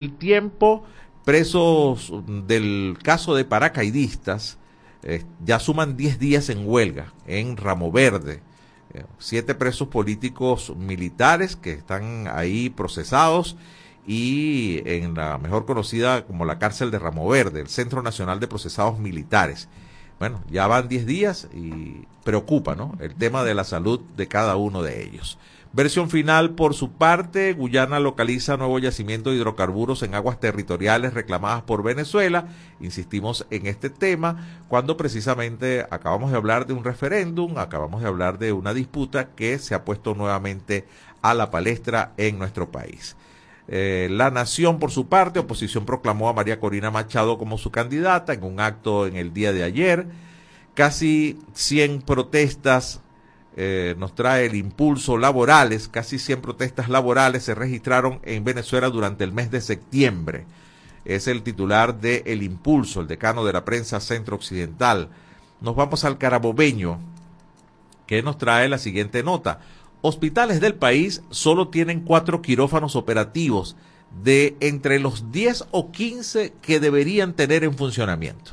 el tiempo, presos del caso de paracaidistas eh, ya suman 10 días en huelga en Ramo Verde. Eh, siete presos políticos militares que están ahí procesados y en la mejor conocida como la cárcel de Ramo Verde, el Centro Nacional de Procesados Militares. Bueno, ya van 10 días y preocupa, ¿no? El tema de la salud de cada uno de ellos. Versión final, por su parte, Guyana localiza nuevo yacimiento de hidrocarburos en aguas territoriales reclamadas por Venezuela. Insistimos en este tema cuando precisamente acabamos de hablar de un referéndum, acabamos de hablar de una disputa que se ha puesto nuevamente a la palestra en nuestro país. Eh, la Nación, por su parte, oposición proclamó a María Corina Machado como su candidata en un acto en el día de ayer. Casi 100 protestas eh, nos trae el impulso laborales, casi 100 protestas laborales se registraron en Venezuela durante el mes de septiembre. Es el titular de El Impulso, el decano de la prensa centro occidental. Nos vamos al carabobeño, que nos trae la siguiente nota. Hospitales del país solo tienen cuatro quirófanos operativos de entre los 10 o 15 que deberían tener en funcionamiento.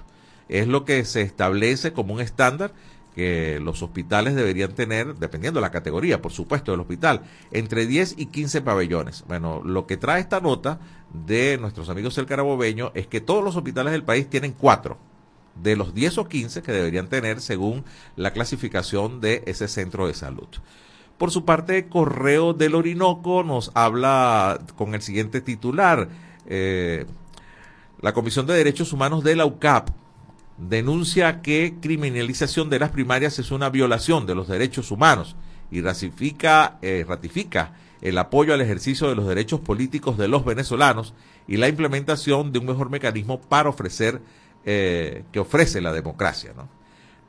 Es lo que se establece como un estándar que los hospitales deberían tener, dependiendo de la categoría, por supuesto, del hospital, entre 10 y 15 pabellones. Bueno, lo que trae esta nota de nuestros amigos del Carabobeño es que todos los hospitales del país tienen cuatro de los 10 o 15 que deberían tener según la clasificación de ese centro de salud. Por su parte, Correo del Orinoco nos habla con el siguiente titular. Eh, la Comisión de Derechos Humanos de la UCAP denuncia que criminalización de las primarias es una violación de los derechos humanos y ratifica, eh, ratifica el apoyo al ejercicio de los derechos políticos de los venezolanos y la implementación de un mejor mecanismo para ofrecer eh, que ofrece la democracia.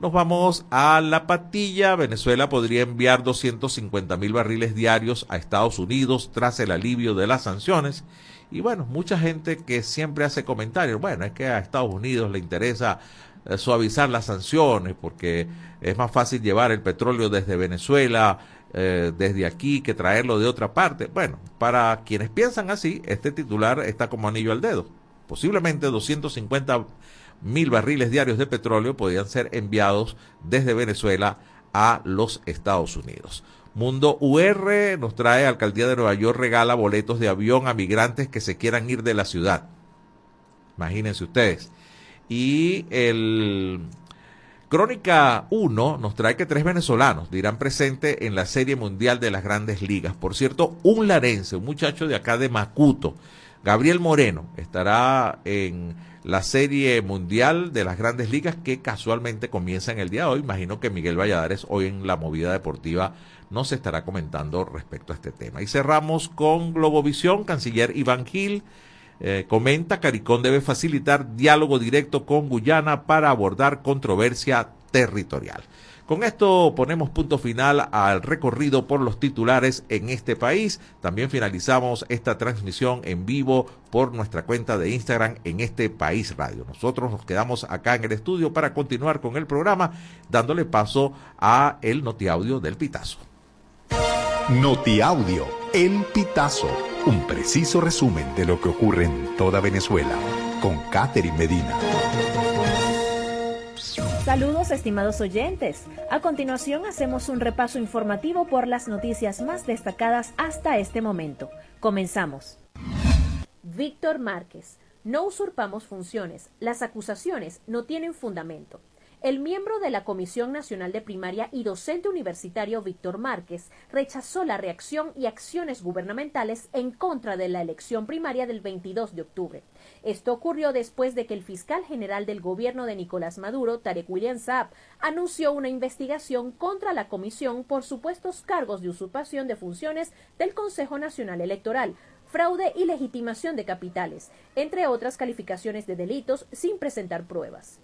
Nos vamos a la patilla. Venezuela podría enviar 250 mil barriles diarios a Estados Unidos tras el alivio de las sanciones y bueno, mucha gente que siempre hace comentarios, bueno, es que a Estados Unidos le interesa eh, suavizar las sanciones porque es más fácil llevar el petróleo desde Venezuela, eh, desde aquí, que traerlo de otra parte. Bueno, para quienes piensan así, este titular está como anillo al dedo. Posiblemente 250 mil barriles diarios de petróleo podrían ser enviados desde Venezuela a los Estados Unidos. Mundo UR nos trae, Alcaldía de Nueva York regala boletos de avión a migrantes que se quieran ir de la ciudad. Imagínense ustedes. Y el Crónica 1 nos trae que tres venezolanos dirán presente en la Serie Mundial de las Grandes Ligas. Por cierto, un larense, un muchacho de acá de Macuto, Gabriel Moreno, estará en la Serie Mundial de las Grandes Ligas que casualmente comienza en el día de hoy. Imagino que Miguel Valladares hoy en la movida deportiva nos estará comentando respecto a este tema. Y cerramos con Globovisión, canciller Iván Gil. Eh, comenta, Caricón debe facilitar diálogo directo con Guyana para abordar controversia territorial. Con esto ponemos punto final al recorrido por los titulares en este país. También finalizamos esta transmisión en vivo por nuestra cuenta de Instagram en este país radio. Nosotros nos quedamos acá en el estudio para continuar con el programa dándole paso a el notiaudio del Pitazo. Notiaudio, El Pitazo, un preciso resumen de lo que ocurre en toda Venezuela, con Catherine Medina. Saludos estimados oyentes. A continuación hacemos un repaso informativo por las noticias más destacadas hasta este momento. Comenzamos. Víctor Márquez. No usurpamos funciones. Las acusaciones no tienen fundamento. El miembro de la Comisión Nacional de Primaria y docente universitario Víctor Márquez rechazó la reacción y acciones gubernamentales en contra de la elección primaria del 22 de octubre. Esto ocurrió después de que el fiscal general del gobierno de Nicolás Maduro, Tarek William Saab, anunció una investigación contra la comisión por supuestos cargos de usurpación de funciones del Consejo Nacional Electoral, fraude y legitimación de capitales, entre otras calificaciones de delitos sin presentar pruebas.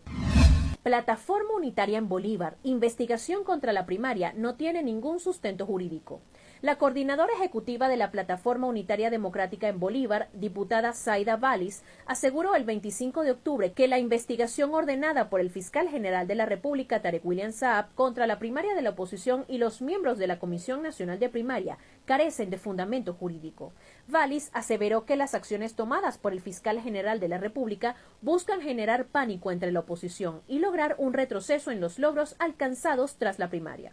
Plataforma Unitaria en Bolívar, investigación contra la primaria, no tiene ningún sustento jurídico. La coordinadora ejecutiva de la Plataforma Unitaria Democrática en Bolívar, diputada Zaida Valis, aseguró el 25 de octubre que la investigación ordenada por el fiscal general de la República, Tarek William Saab, contra la primaria de la oposición y los miembros de la Comisión Nacional de Primaria carecen de fundamento jurídico. Valis aseveró que las acciones tomadas por el fiscal general de la República buscan generar pánico entre la oposición y lograr un retroceso en los logros alcanzados tras la primaria.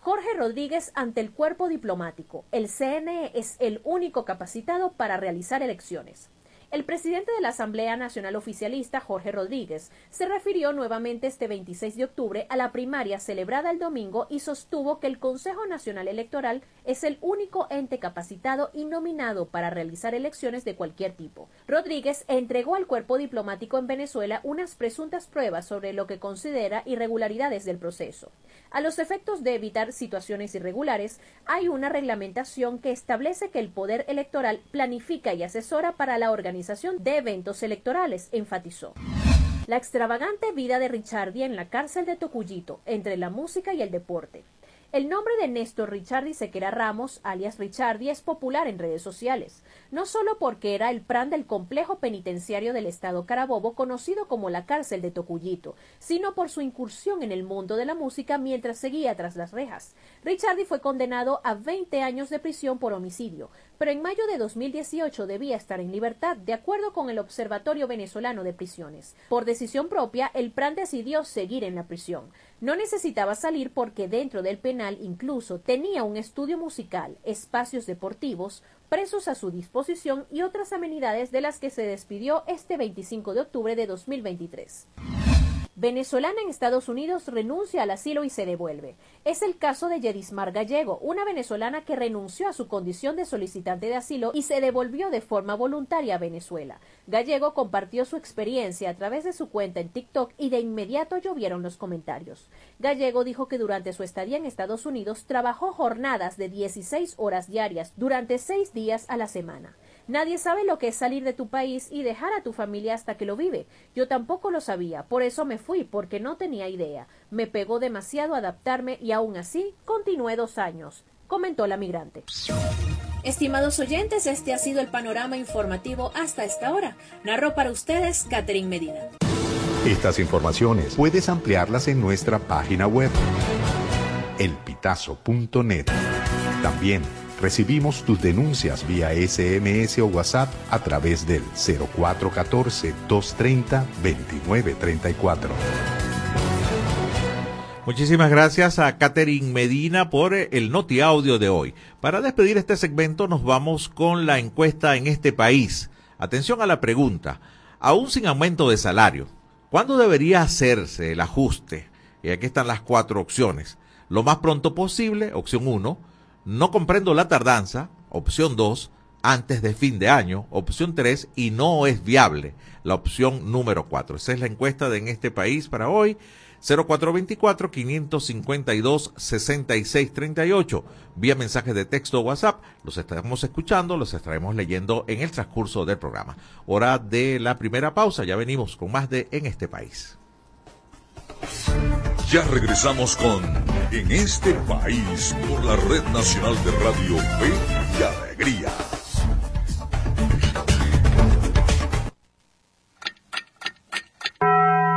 Jorge Rodríguez ante el cuerpo diplomático. El CNE es el único capacitado para realizar elecciones. El presidente de la Asamblea Nacional Oficialista, Jorge Rodríguez, se refirió nuevamente este 26 de octubre a la primaria celebrada el domingo y sostuvo que el Consejo Nacional Electoral es el único ente capacitado y nominado para realizar elecciones de cualquier tipo. Rodríguez entregó al cuerpo diplomático en Venezuela unas presuntas pruebas sobre lo que considera irregularidades del proceso. A los efectos de evitar situaciones irregulares, hay una reglamentación que establece que el Poder Electoral planifica y asesora para la organización de eventos electorales, enfatizó. La extravagante vida de Richardi en la cárcel de Tocuyito, entre la música y el deporte. El nombre de Néstor Richardi Sequera Ramos, alias Richardi, es popular en redes sociales, no solo porque era el pran del complejo penitenciario del estado Carabobo conocido como la cárcel de Tocuyito, sino por su incursión en el mundo de la música mientras seguía tras las rejas. Richardi fue condenado a 20 años de prisión por homicidio, pero en mayo de 2018 debía estar en libertad, de acuerdo con el Observatorio Venezolano de Prisiones. Por decisión propia, el PRAN decidió seguir en la prisión. No necesitaba salir porque dentro del penal incluso tenía un estudio musical, espacios deportivos, presos a su disposición y otras amenidades de las que se despidió este 25 de octubre de 2023. Venezolana en Estados Unidos renuncia al asilo y se devuelve. Es el caso de Yedismar Gallego, una venezolana que renunció a su condición de solicitante de asilo y se devolvió de forma voluntaria a Venezuela. Gallego compartió su experiencia a través de su cuenta en TikTok y de inmediato llovieron los comentarios. Gallego dijo que durante su estadía en Estados Unidos trabajó jornadas de 16 horas diarias durante seis días a la semana. Nadie sabe lo que es salir de tu país y dejar a tu familia hasta que lo vive. Yo tampoco lo sabía, por eso me fui, porque no tenía idea. Me pegó demasiado adaptarme y aún así continué dos años, comentó la migrante. Estimados oyentes, este ha sido el panorama informativo hasta esta hora. Narró para ustedes Catherine Medina. Estas informaciones puedes ampliarlas en nuestra página web elpitazo.net. También Recibimos tus denuncias vía SMS o WhatsApp a través del 0414-230-2934. Muchísimas gracias a Catherine Medina por el Noti Audio de hoy. Para despedir este segmento nos vamos con la encuesta en este país. Atención a la pregunta. Aún sin aumento de salario, ¿cuándo debería hacerse el ajuste? Y aquí están las cuatro opciones. Lo más pronto posible, opción 1 no comprendo la tardanza, opción 2, antes de fin de año, opción 3, y no es viable, la opción número 4. Esa es la encuesta de en este país para hoy. 0424-552-6638. Vía mensaje de texto o WhatsApp. Los estaremos escuchando, los estaremos leyendo en el transcurso del programa. Hora de la primera pausa. Ya venimos con más de En este país. Ya regresamos con En este país por la Red Nacional de Radio Fe y Alegría.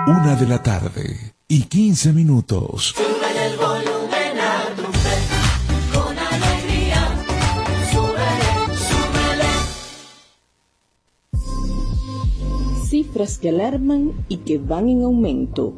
Una de la tarde y quince minutos. el volumen a tu fe, con alegría. Súbele, súbele. Cifras que alarman y que van en aumento.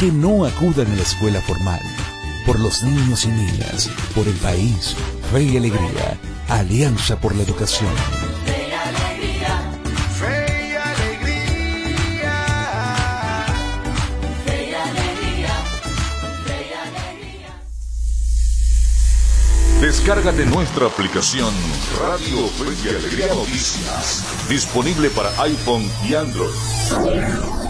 que no acudan a la escuela formal. Por los niños y niñas, por el país, fe y alegría, Alianza por la Educación. Descárgate nuestra aplicación Radio Fe y Alegría Noticias, disponible para iPhone y Android.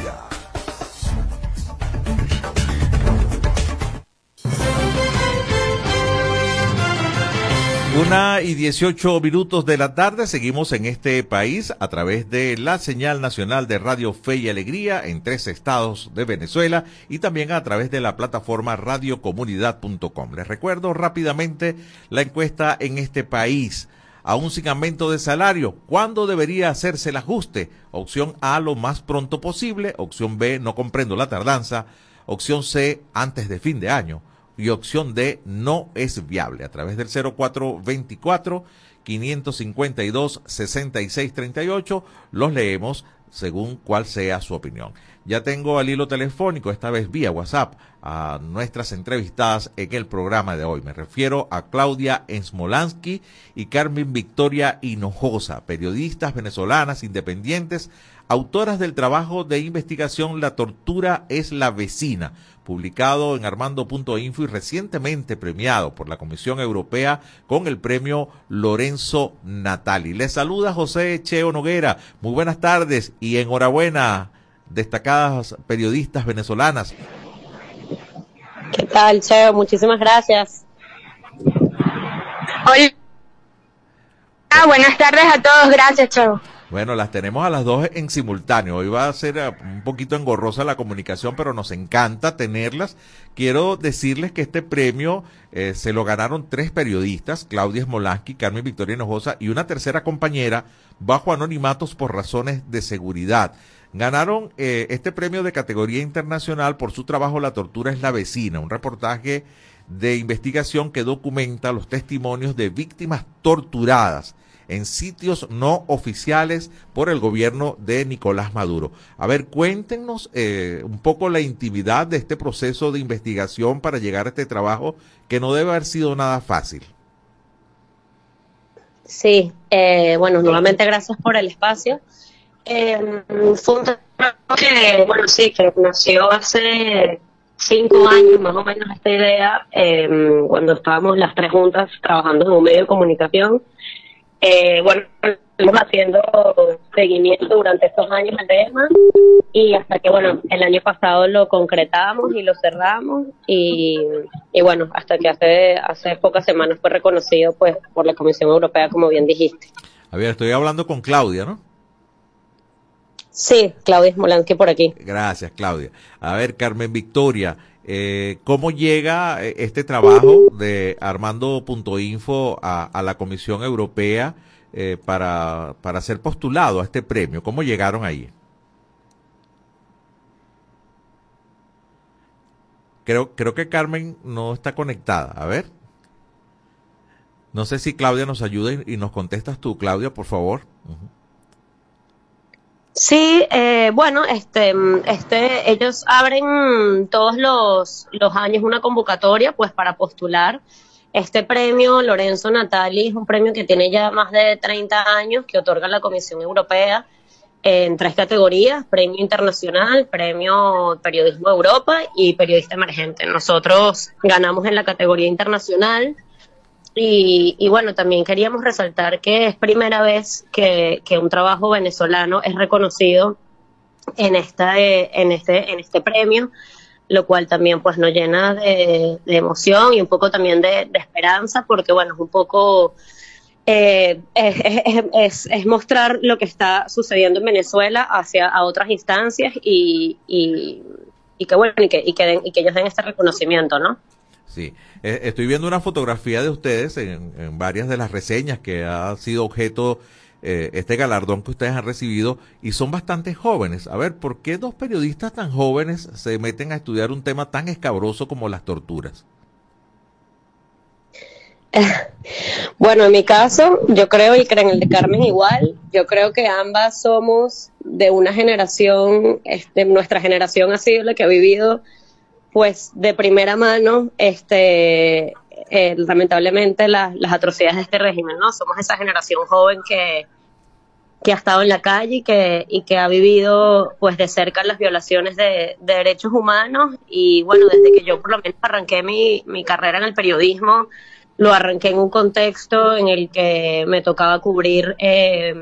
Una y 18 minutos de la tarde, seguimos en este país a través de la señal nacional de Radio Fe y Alegría en tres estados de Venezuela y también a través de la plataforma radiocomunidad.com. Les recuerdo rápidamente la encuesta en este país. Aún sin aumento de salario, ¿cuándo debería hacerse el ajuste? Opción A, lo más pronto posible. Opción B, no comprendo la tardanza. Opción C, antes de fin de año y opción D no es viable. A través del 0424 552 6638 los leemos según cuál sea su opinión. Ya tengo al hilo telefónico, esta vez vía WhatsApp, a nuestras entrevistadas en el programa de hoy. Me refiero a Claudia Ensmolansky y Carmen Victoria Hinojosa, periodistas venezolanas independientes, autoras del trabajo de investigación La tortura es la vecina, publicado en armando.info y recientemente premiado por la Comisión Europea con el premio Lorenzo Natali. Les saluda José Cheo Noguera. Muy buenas tardes y enhorabuena, destacadas periodistas venezolanas. ¿Qué tal, Cheo? Muchísimas gracias. Hola. Ah, buenas tardes a todos. Gracias, Cheo. Bueno, las tenemos a las dos en simultáneo. Hoy va a ser eh, un poquito engorrosa la comunicación, pero nos encanta tenerlas. Quiero decirles que este premio eh, se lo ganaron tres periodistas, Claudia Smolansky, Carmen Victoria Hinojosa y una tercera compañera bajo anonimatos por razones de seguridad. Ganaron eh, este premio de categoría internacional por su trabajo La tortura es la vecina, un reportaje de investigación que documenta los testimonios de víctimas torturadas en sitios no oficiales por el gobierno de Nicolás Maduro. A ver, cuéntenos eh, un poco la intimidad de este proceso de investigación para llegar a este trabajo que no debe haber sido nada fácil. Sí, eh, bueno, nuevamente gracias por el espacio. Eh, fue que, bueno, sí, que nació hace cinco años más o menos esta idea, eh, cuando estábamos las tres juntas trabajando en un medio de comunicación. Eh, bueno, estamos haciendo seguimiento durante estos años al tema y hasta que, bueno, el año pasado lo concretamos y lo cerramos y, y bueno, hasta que hace, hace pocas semanas fue reconocido pues por la Comisión Europea, como bien dijiste. A ver, estoy hablando con Claudia, ¿no? Sí, Claudia Smolansky por aquí. Gracias, Claudia. A ver, Carmen Victoria, eh, ¿cómo llega eh, este trabajo de Armando.info a, a la Comisión Europea eh, para, para ser postulado a este premio? ¿Cómo llegaron ahí? Creo, creo que Carmen no está conectada. A ver. No sé si Claudia nos ayuda y, nos contestas tú, Claudia, por favor. Sí, eh, bueno, este, este, ellos abren todos los, los años una convocatoria, pues, para postular. Este premio, Lorenzo Natali, es un premio que tiene ya más de 30 años, que otorga la Comisión Europea en tres categorías, premio internacional, premio periodismo Europa y periodista emergente. Nosotros ganamos en la categoría internacional y, y bueno, también queríamos resaltar que es primera vez que, un trabajo venezolano es reconocido en, esta, eh, en, este, en este premio. lo cual también pues nos llena de, emoción y un poco también de, esperanza, porque bueno, es un poco eh, es, mostrar lo que está sucediendo en Venezuela hacia a otras instancias y, y, que bueno, y que, y que ellos den este reconocimiento, ¿no? Sí, Eh, estoy viendo una fotografía de ustedes en, varias de las reseñas que ha sido objeto eh, este galardón que ustedes han recibido y son bastante jóvenes. A ver, ¿por qué dos periodistas tan jóvenes se meten a estudiar un tema tan escabroso como las torturas? Bueno, en mi caso, yo creo, y creo en el de Carmen igual, yo creo que ambas somos de una generación, este, nuestra generación ha sido la que ha vivido, pues, de primera mano, este, eh, lamentablemente las, las atrocidades de este régimen, ¿no? Somos esa generación joven que, que ha estado en la calle y que, y que ha vivido, pues, de cerca las violaciones de, de derechos humanos y, bueno, desde que yo por lo menos arranqué mi, mi carrera en el periodismo, lo arranqué en un contexto en el que me tocaba cubrir eh,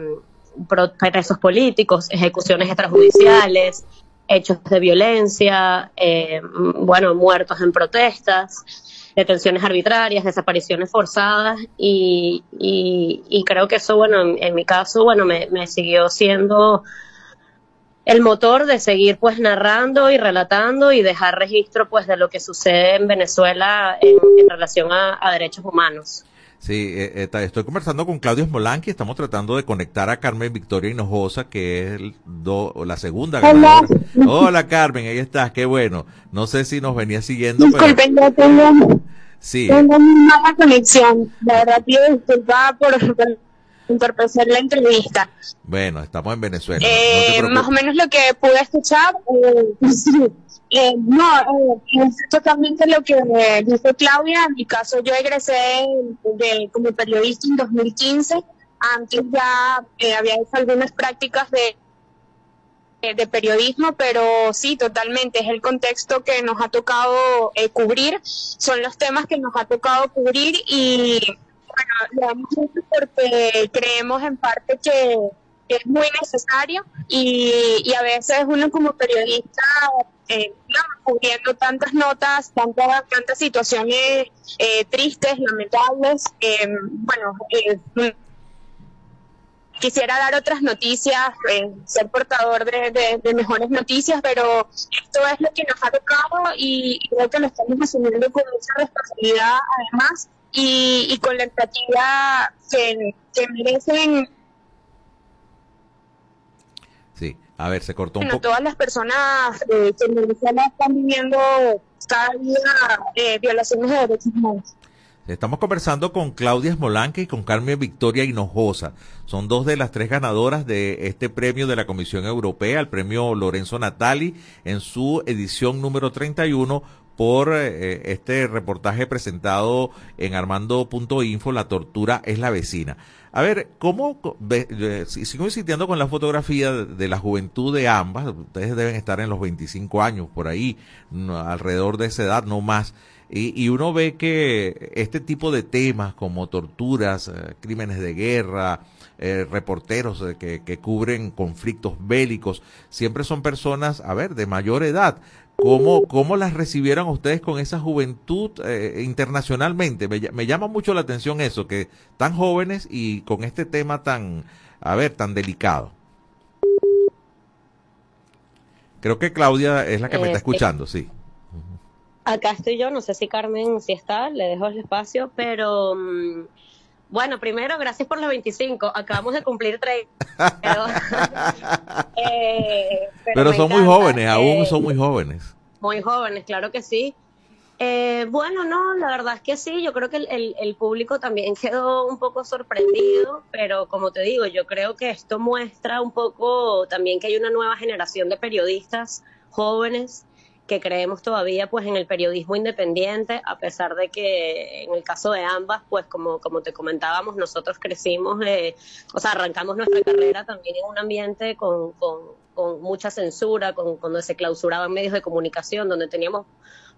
presos políticos, ejecuciones extrajudiciales, hechos de violencia, eh, bueno, muertos en protestas, detenciones arbitrarias, desapariciones forzadas y, creo que eso, bueno, en, mi caso, bueno, me, siguió siendo el motor de seguir pues narrando y relatando y dejar registro pues de lo que sucede en Venezuela en, relación a derechos humanos. Sí, eh, eh, estoy conversando con Claudio Smolanqui, estamos tratando de conectar a Carmen Victoria Hinojosa, que es el do- la segunda Hola. ganadora. Hola Carmen, ahí estás, qué bueno. No sé si nos venía siguiendo, pero Disculpen, yo tengo, sí. tengo una mala conexión. La verdad pido disculpas por, por entorpecer la entrevista. Bueno, estamos en Venezuela. no Eh, más o menos lo que pude escuchar, eh, sí. Eh, no, eh, es totalmente lo que dijo Claudia. En mi caso, yo egresé de, como periodista en 2015. Antes ya eh, había hecho algunas prácticas de, de periodismo, pero sí, totalmente. Es el contexto que nos ha tocado eh, cubrir, son los temas que nos ha tocado cubrir y bueno, lo hemos hecho porque creemos en parte que es muy necesario y, y a veces uno como periodista, eh, digamos, cubriendo tantas notas, tantas, tantas situaciones eh, tristes, lamentables, eh, bueno, eh, quisiera dar otras noticias, eh, ser portador de, de- de mejores noticias, pero esto es lo que nos ha tocado y creo que lo estamos asumiendo con mucha responsabilidad además y, y con la empatía que, que merecen Sí, a ver, se cortó un bueno, poco. todas las personas eh, que en Venezuela están viviendo cada día eh, violaciones de derechos humanos. Estamos conversando con Claudia Smolanque y con Carmen Victoria Hinojosa. Son dos de las tres ganadoras de este premio de la Comisión Europea, el premio Lorenzo Natali, en su edición número 31 por eh, este reportaje presentado en armando.info, La tortura es la vecina. A ver, ¿cómo eh, si- sigo insistiendo con la fotografía de, de la juventud de ambas? Ustedes deben estar en los 25 años, por ahí, alrededor de esa edad, no más. Y, y uno ve que este tipo de temas como torturas, eh, crímenes de guerra, eh, reporteros eh, que, que cubren conflictos bélicos, siempre son personas, a ver, de mayor edad. ¿Cómo, cómo las recibieron ustedes con esa juventud eh, internacionalmente? Me, ll- me llama mucho la atención eso, que tan jóvenes y con este tema tan, a ver, tan delicado. Creo que Claudia es la que me Eh, está sí. escuchando, sí. Acá estoy yo, no sé si Carmen si está, le dejo el espacio, pero mm, bueno, primero, gracias por los 25, acabamos de cumplir 30. Pero, eh, Pero son muy jóvenes, aún eh, son muy jóvenes. Muy jóvenes, claro que sí. Eh, bueno, no, la verdad es que sí, yo creo que el, el- el público también quedó un poco sorprendido, pero como te digo, yo creo que esto muestra un poco también que hay una nueva generación de periodistas jóvenes que creemos todavía pues en el periodismo independiente, a pesar de que en el caso de ambas, pues como, como te comentábamos, nosotros crecimos, eh, o sea, arrancamos nuestra carrera también en un ambiente con, con, con mucha censura, con, cuando se clausuraban medios de comunicación, donde teníamos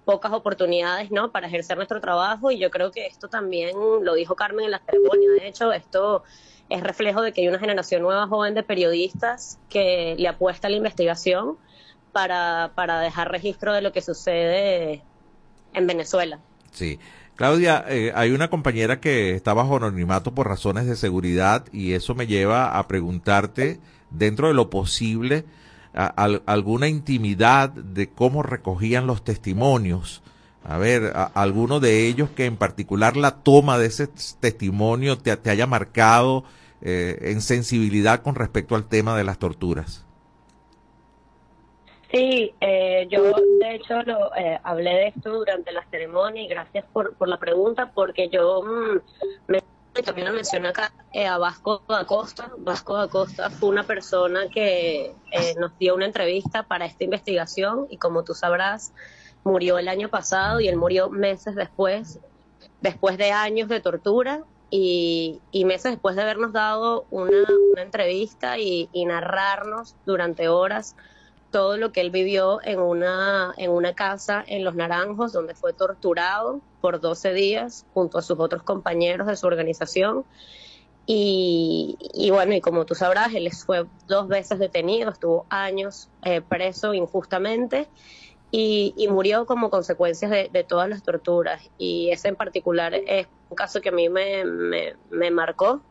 pocas oportunidades ¿no? para ejercer nuestro trabajo y yo creo que esto también lo dijo Carmen en la ceremonia, de hecho esto es reflejo de que hay una generación nueva joven de periodistas que le apuesta a la investigación para, para dejar registro de lo que sucede en Venezuela. Sí. Claudia, eh, hay una compañera que está bajo anonimato por razones de seguridad y eso me lleva a preguntarte, dentro de lo posible, alguna intimidad de cómo recogían los testimonios. A ver, a- alguno de ellos que en particular la toma de ese testimonio te, te haya marcado eh, en sensibilidad con respecto al tema de las torturas. Sí, eh, yo de hecho lo, eh, hablé de esto durante la ceremonia y gracias por, por la pregunta porque yo mm, me, también lo mencioné acá eh, a Vasco da Costa. Vasco da Costa fue una persona que eh, nos dio una entrevista para esta investigación y como tú sabrás murió el año pasado y él murió meses después, después de años de tortura y, y meses después de habernos dado una, una entrevista y narrarnos durante horas todo lo que él vivió en una, en una casa en Los Naranjos, donde fue torturado por 12 días junto a sus otros compañeros de su organización. Y, bueno, y como tú sabrás, él fue dos veces detenido, estuvo años eh, preso injustamente y, murió como consecuencia de, todas las torturas. Y ese en particular es un caso que a mí me, me marcó,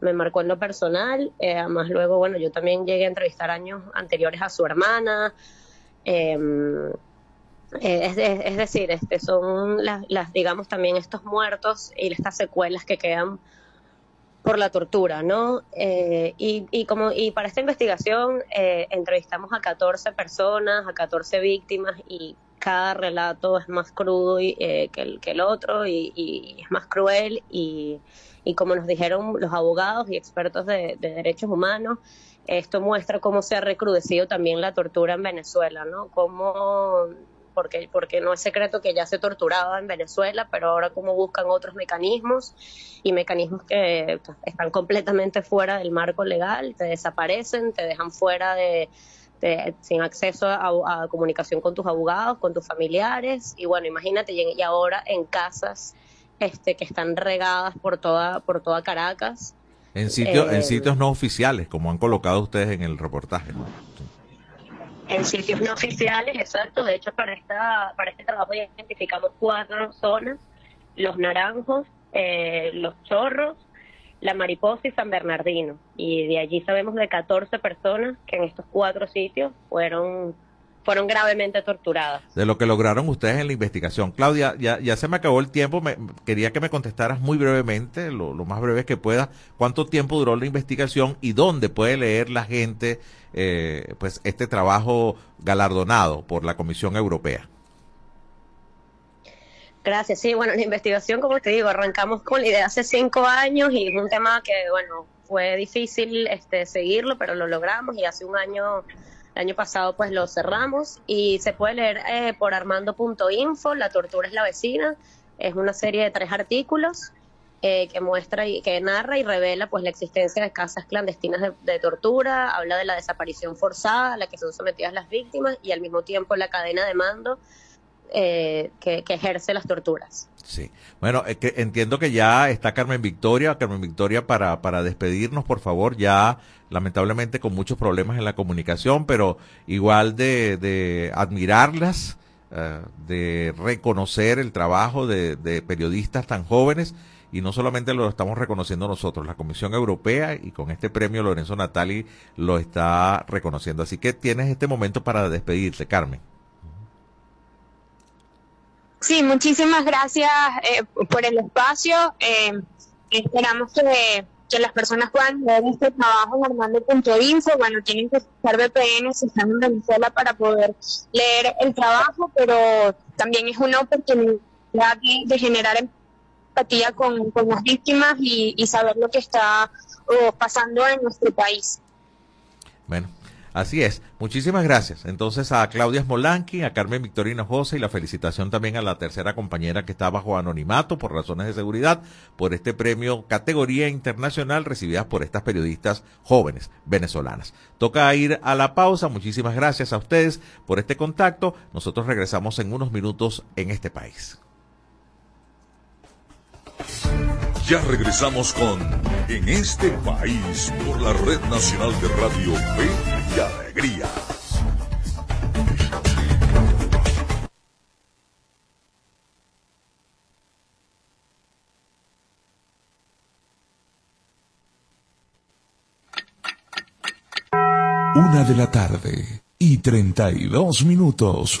me marcó en lo personal. Eh, además, luego, bueno, yo también llegué a entrevistar años anteriores a su hermana. Eh, eh, es, es- es decir, este, son las, las, digamos, también estos muertos y estas secuelas que quedan por la tortura, ¿no? Eh, y, y como y para esta investigación eh, entrevistamos a 14 personas, a 14 víctimas y cada relato es más crudo y, eh, que, el, que el otro y, y es más cruel y, y como nos dijeron los abogados y expertos de, de derechos humanos, esto muestra cómo se ha recrudecido también la tortura en Venezuela, ¿no? Cómo porque, porque no es secreto que ya se torturaba en Venezuela, pero ahora cómo buscan otros mecanismos y mecanismos que pues, están completamente fuera del marco legal, te desaparecen, te dejan fuera de, de- sin acceso a, a comunicación con tus abogados, con tus familiares, y bueno, imagínate, y ahora en casas este, que están regadas por toda, por toda Caracas. En, sitios Eh, en sitios no oficiales, como han colocado ustedes en el reportaje. ¿no? en sitios no oficiales, exacto. De hecho, para esta para este trabajo ya identificamos cuatro zonas: Los Naranjos, eh, Los Chorros, La Mariposa y San Bernardino. Y de allí sabemos de 14 personas que en estos cuatro sitios fueron fueron gravemente torturadas. de lo que lograron ustedes en la investigación. Claudia, ya, ya se me acabó el tiempo, me, quería que me contestaras muy brevemente, lo, lo más breve que pueda, cuánto tiempo duró la investigación y dónde puede leer la gente eh, pues este trabajo galardonado por la Comisión Europea. Gracias. Sí, bueno, la investigación, como te digo, arrancamos con la idea hace cinco años y es un tema que, bueno, fue difícil este, seguirlo, pero lo logramos y hace un año, el año pasado, pues lo cerramos y se puede leer eh, por armando.info, La tortura es la vecina, es una serie de tres artículos eh, que muestra y que narra y revela pues la existencia de casas clandestinas de, de tortura, habla de la desaparición forzada a la que son sometidas las víctimas y al mismo tiempo la cadena de mando eh, que, ejerce las torturas. Sí. Bueno, entiendo que ya está Carmen Victoria. Carmen Victoria, para, para despedirnos, por favor, ya lamentablemente con muchos problemas en la comunicación, pero igual de, de admirarlas, eh, de reconocer el trabajo de periodistas tan jóvenes. Y no solamente lo estamos reconociendo nosotros, la Comisión Europea y con este premio Lorenzo Natali lo está reconociendo. Así que tienes este momento para despedirte, Carmen. Sí, muchísimas gracias eh, por el espacio. Eh, esperamos que, las personas puedan leer este trabajo en armando.info. Bueno, tienen que usar VPN si están en Venezuela para poder leer el trabajo, pero también es una oportunidad de, de generar empatía con, con las víctimas y, y saber lo que está oh, pasando en nuestro país. Bueno, así es. Muchísimas gracias. Entonces a Claudia Smolanqui, a Carmen Victorina José y la felicitación también a la tercera compañera que está bajo anonimato por razones de seguridad por este premio categoría internacional recibidas por estas periodistas jóvenes venezolanas. Toca ir a la pausa. Muchísimas gracias a ustedes por este contacto. Nosotros regresamos en unos minutos en este país. Ya regresamos con En este país por la Red Nacional de Radio Fe una de la tarde y 32 minutos.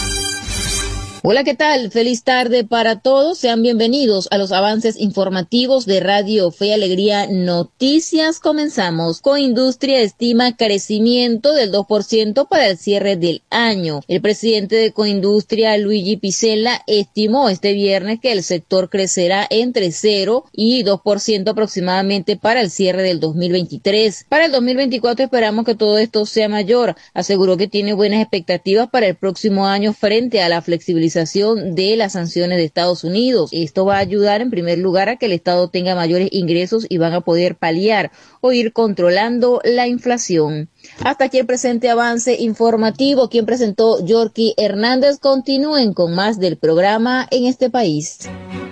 Hola, ¿qué tal? Feliz tarde para todos. Sean bienvenidos a los avances informativos de Radio Fe y Alegría Noticias. Comenzamos. Coindustria estima crecimiento del 2% para el cierre del año. El presidente de Coindustria, Luigi Picella, estimó este viernes que el sector crecerá entre 0 y 2% aproximadamente para el cierre del 2023. Para el 2024 esperamos que todo esto sea mayor. Aseguró que tiene buenas expectativas para el próximo año frente a la flexibilización de las sanciones de Estados Unidos. Esto va a ayudar en primer lugar a que el Estado tenga mayores ingresos y van a poder paliar o ir controlando la inflación. Hasta aquí el presente avance informativo. Quien presentó Yorky Hernández. Continúen con más del programa en este país.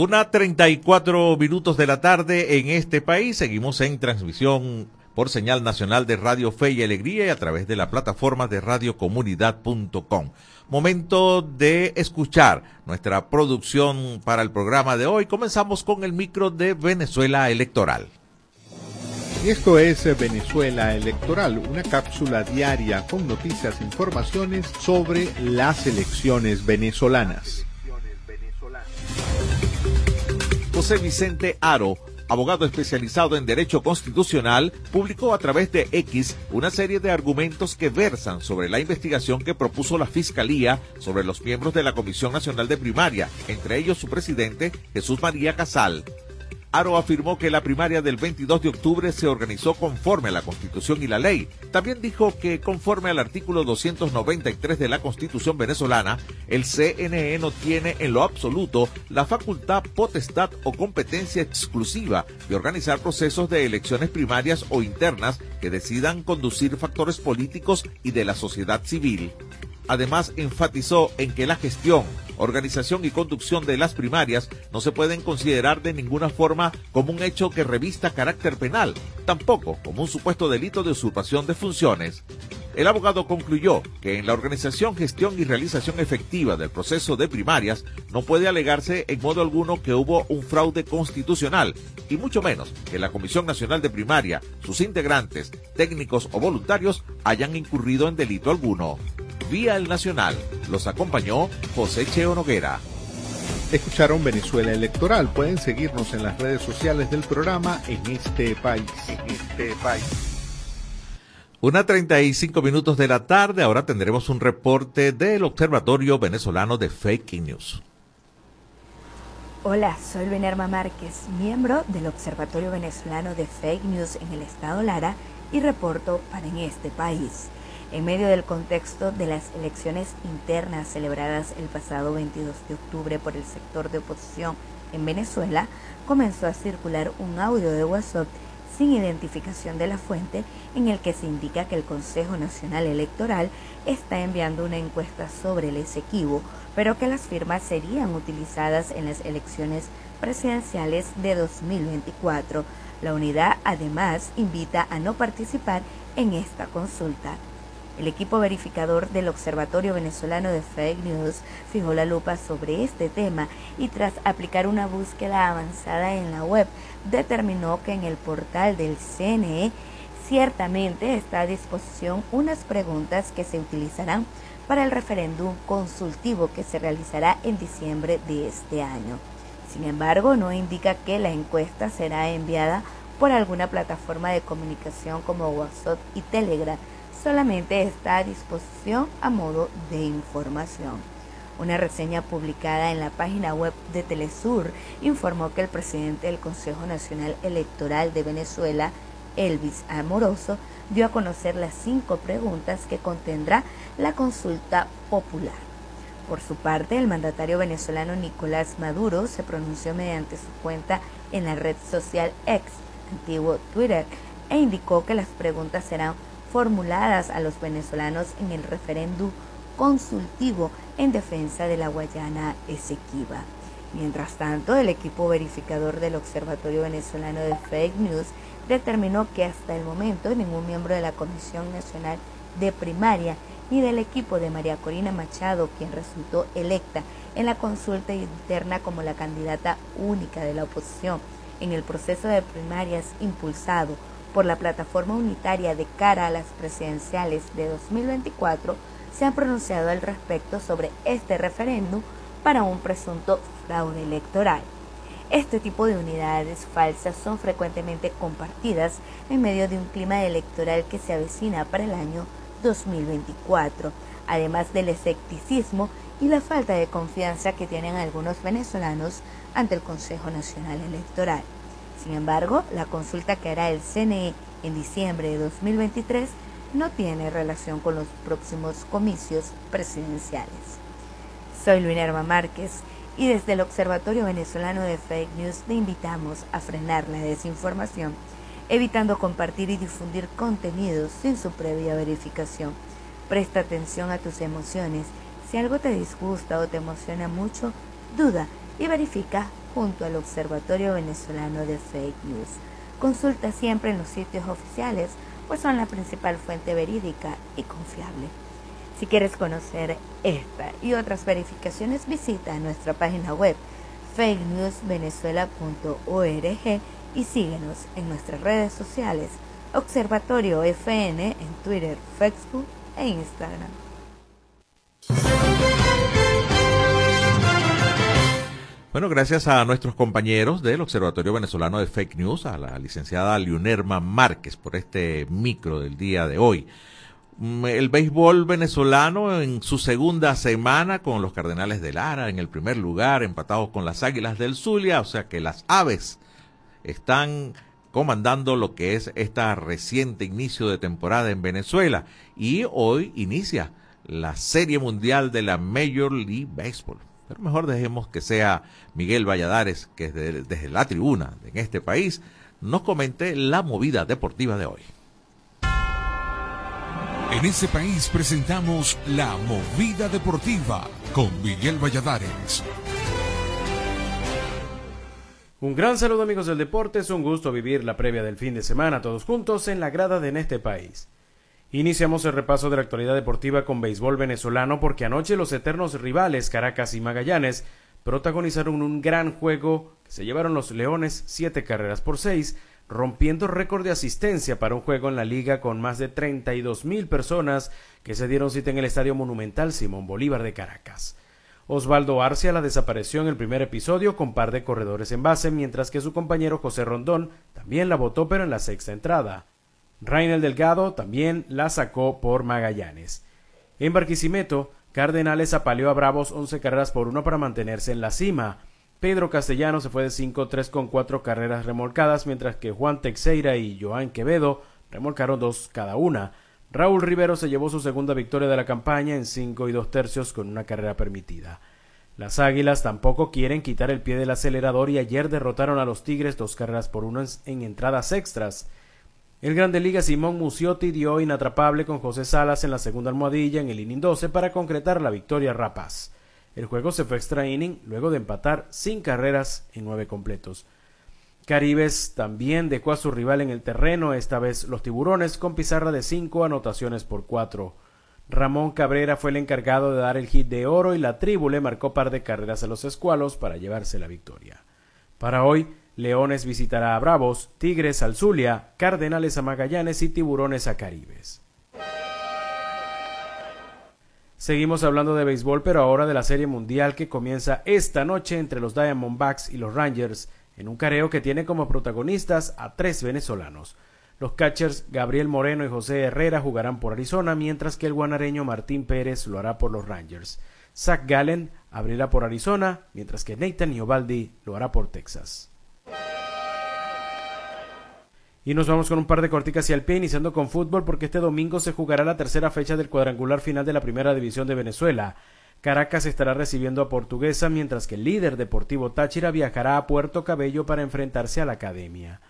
Una 34 minutos de la tarde en este país. Seguimos en transmisión por señal nacional de Radio Fe y Alegría y a través de la plataforma de radiocomunidad.com. Momento de escuchar nuestra producción para el programa de hoy. Comenzamos con el micro de Venezuela Electoral. Y esto es Venezuela Electoral, una cápsula diaria con noticias e informaciones sobre las elecciones venezolanas. José Vicente Aro, abogado especializado en Derecho Constitucional, publicó a través de X una serie de argumentos que versan sobre la investigación que propuso la Fiscalía sobre los miembros de la Comisión Nacional de Primaria, entre ellos su presidente, Jesús María Casal. Aro afirmó que la primaria del 22 de octubre se organizó conforme a la Constitución y la ley. También dijo que conforme al artículo 293 de la Constitución venezolana, el CNE no tiene en lo absoluto la facultad, potestad o competencia exclusiva de organizar procesos de elecciones primarias o internas que decidan conducir factores políticos y de la sociedad civil. Además, enfatizó en que la gestión, organización y conducción de las primarias no se pueden considerar de ninguna forma como un hecho que revista carácter penal, tampoco como un supuesto delito de usurpación de funciones. El abogado concluyó que en la organización, gestión y realización efectiva del proceso de primarias no puede alegarse en modo alguno que hubo un fraude constitucional y mucho menos que la Comisión Nacional de Primaria, sus integrantes, técnicos o voluntarios hayan incurrido en delito alguno. Vía el Nacional los acompañó José Cheo Noguera. Escucharon Venezuela Electoral. Pueden seguirnos en las redes sociales del programa en este país. En este país. Una 35 minutos de la tarde, ahora tendremos un reporte del Observatorio Venezolano de Fake News. Hola, soy Benerma Márquez, miembro del Observatorio Venezolano de Fake News en el Estado Lara y reporto para en este país. En medio del contexto de las elecciones internas celebradas el pasado 22 de octubre por el sector de oposición en Venezuela, comenzó a circular un audio de WhatsApp sin identificación de la fuente en el que se indica que el Consejo Nacional Electoral está enviando una encuesta sobre el Esequibo, pero que las firmas serían utilizadas en las elecciones presidenciales de 2024. La unidad además invita a no participar en esta consulta. El equipo verificador del Observatorio Venezolano de Fake News fijó la lupa sobre este tema y tras aplicar una búsqueda avanzada en la web determinó que en el portal del CNE Ciertamente está a disposición unas preguntas que se utilizarán para el referéndum consultivo que se realizará en diciembre de este año. Sin embargo, no indica que la encuesta será enviada por alguna plataforma de comunicación como WhatsApp y Telegram, solamente está a disposición a modo de información. Una reseña publicada en la página web de Telesur informó que el presidente del Consejo Nacional Electoral de Venezuela, Elvis Amoroso, dio a conocer las cinco preguntas que contendrá la consulta popular. Por su parte, el mandatario venezolano Nicolás Maduro se pronunció mediante su cuenta en la red social X, antiguo Twitter, e indicó que las preguntas serán formuladas a los venezolanos en el referéndum consultivo en defensa de la Guayana Esequiba. Mientras tanto, el equipo verificador del Observatorio Venezolano de Fake News determinó que hasta el momento ningún miembro de la Comisión Nacional de Primaria ni del equipo de María Corina Machado, quien resultó electa en la consulta interna como la candidata única de la oposición en el proceso de primarias impulsado por la plataforma unitaria de cara a las presidenciales de 2024, se han pronunciado al respecto sobre este referéndum para un presunto fraude electoral. Este tipo de unidades falsas son frecuentemente compartidas en medio de un clima electoral que se avecina para el año 2024, además del escepticismo y la falta de confianza que tienen algunos venezolanos ante el Consejo Nacional Electoral. Sin embargo, la consulta que hará el CNE en diciembre de 2023 no tiene relación con los próximos comicios presidenciales. Soy Luinerma Márquez y desde el Observatorio Venezolano de Fake News te invitamos a frenar la desinformación, evitando compartir y difundir contenidos sin su previa verificación. Presta atención a tus emociones. Si algo te disgusta o te emociona mucho, duda y verifica junto al Observatorio Venezolano de Fake News. Consulta siempre en los sitios oficiales, pues son la principal fuente verídica y confiable. Si quieres conocer esta y otras verificaciones, visita nuestra página web fakenewsvenezuela.org y síguenos en nuestras redes sociales Observatorio FN en Twitter, Facebook e Instagram. Bueno, gracias a nuestros compañeros del Observatorio Venezolano de Fake News, a la licenciada Leonerma Márquez por este micro del día de hoy. Mm, El béisbol venezolano en su segunda semana con los Cardenales de Lara en el primer lugar, empatados con las Águilas del Zulia, o sea que las aves están comandando lo que es esta reciente inicio de temporada en Venezuela y hoy inicia la Serie Mundial de la Major League Baseball. Pero mejor dejemos que sea Miguel Valladares, que desde, desde la tribuna en este país nos comente la movida deportiva de hoy. En este país presentamos La Movida Deportiva con Miguel Valladares. Un gran saludo amigos del deporte, es un gusto vivir la previa del fin de semana todos juntos en la grada de En este país. Iniciamos el repaso de la actualidad deportiva con béisbol venezolano porque anoche los eternos rivales Caracas y Magallanes protagonizaron un gran juego que se llevaron los Leones siete carreras por seis, rompiendo récord de asistencia para un juego en la liga con más de 32 mil personas que se dieron cita en el Estadio Monumental Simón Bolívar de Caracas. Osvaldo Arcia la desapareció en el primer episodio con par de corredores en base, mientras que su compañero José Rondón también la votó pero en la sexta entrada. Rainel Delgado también la sacó por Magallanes. En Barquisimeto, Cardenales apaleó a Bravos 11 carreras por uno para mantenerse en la cima. Pedro Castellano se fue de 5-3 con cuatro carreras remolcadas, mientras que Juan Texeira y Joan Quevedo remolcaron dos cada una. Raúl Rivero se llevó su segunda victoria de la campaña en cinco y dos tercios con una carrera permitida. Las Águilas tampoco quieren quitar el pie del acelerador y ayer derrotaron a los Tigres dos carreras por uno en entradas extras. El Grande Liga Simón Muciotti dio inatrapable con José Salas en la segunda almohadilla en el inning 12 para concretar la victoria rapaz. El juego se fue extra inning luego de empatar sin carreras en nueve completos. Caribes también dejó a su rival en el terreno, esta vez los tiburones, con pizarra de cinco anotaciones por cuatro. Ramón Cabrera fue el encargado de dar el hit de oro y la tribu le marcó par de carreras a los escualos para llevarse la victoria. Para hoy, Leones visitará a Bravos, Tigres al Zulia, Cardenales a Magallanes y Tiburones a Caribes. Seguimos hablando de béisbol, pero ahora de la Serie Mundial que comienza esta noche entre los Diamondbacks y los Rangers, en un careo que tiene como protagonistas a tres venezolanos. Los catchers Gabriel Moreno y José Herrera jugarán por Arizona, mientras que el guanareño Martín Pérez lo hará por los Rangers. Zach Gallen abrirá por Arizona, mientras que Nathan Iovaldi lo hará por Texas. Y nos vamos con un par de corticas hacia el pie, iniciando con fútbol, porque este domingo se jugará la tercera fecha del cuadrangular final de la Primera División de Venezuela. Caracas estará recibiendo a Portuguesa, mientras que el líder deportivo Táchira viajará a Puerto Cabello para enfrentarse a la Academia.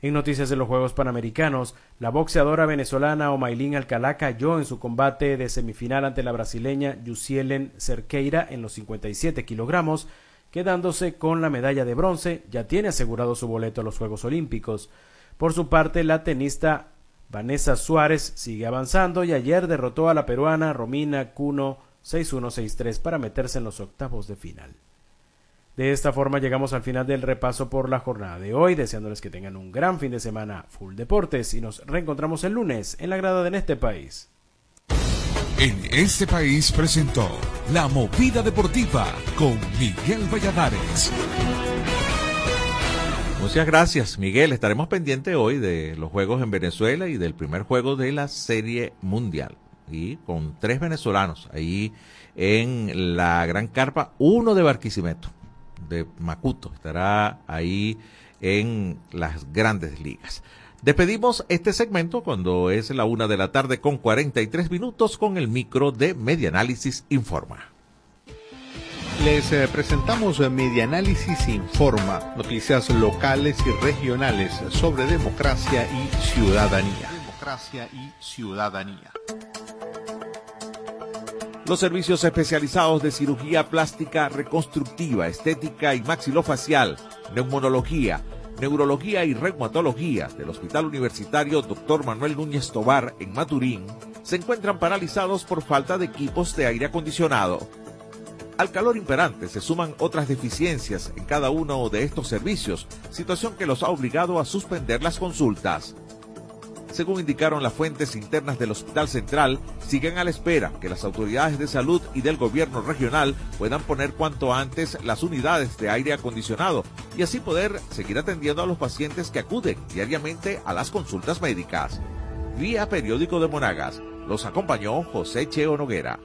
En noticias de los Juegos Panamericanos, la boxeadora venezolana Omailín Alcalá cayó en su combate de semifinal ante la brasileña Yusielen Cerqueira en los 57 kilogramos, quedándose con la medalla de bronce, ya tiene asegurado su boleto a los Juegos Olímpicos. Por su parte, la tenista Vanessa Suárez sigue avanzando y ayer derrotó a la peruana Romina Cuno 6-1-6-3 para meterse en los octavos de final. De esta forma llegamos al final del repaso por la jornada de hoy, deseándoles que tengan un gran fin de semana full deportes y nos reencontramos el lunes en la grada de este país. En este país presentó La Movida Deportiva con Miguel Valladares. Muchas gracias, Miguel. Estaremos pendientes hoy de los juegos en Venezuela y del primer juego de la Serie Mundial. Y con tres venezolanos ahí en la Gran Carpa, uno de Barquisimeto, de Macuto, estará ahí en las grandes ligas. Despedimos este segmento cuando es la una de la tarde con 43 minutos con el micro de Medianálisis Informa. Les eh, presentamos eh, Medianálisis Informa, noticias locales y regionales sobre democracia y ciudadanía. Democracia y ciudadanía. Los servicios especializados de cirugía plástica reconstructiva, estética y maxilofacial, neumonología, neurología y reumatología del Hospital Universitario Dr. Manuel Núñez Tobar en Maturín se encuentran paralizados por falta de equipos de aire acondicionado. Al calor imperante se suman otras deficiencias en cada uno de estos servicios, situación que los ha obligado a suspender las consultas. Según indicaron las fuentes internas del Hospital Central, siguen a la espera que las autoridades de salud y del gobierno regional puedan poner cuanto antes las unidades de aire acondicionado y así poder seguir atendiendo a los pacientes que acuden diariamente a las consultas médicas. Vía Periódico de Monagas, los acompañó José Cheo Noguera.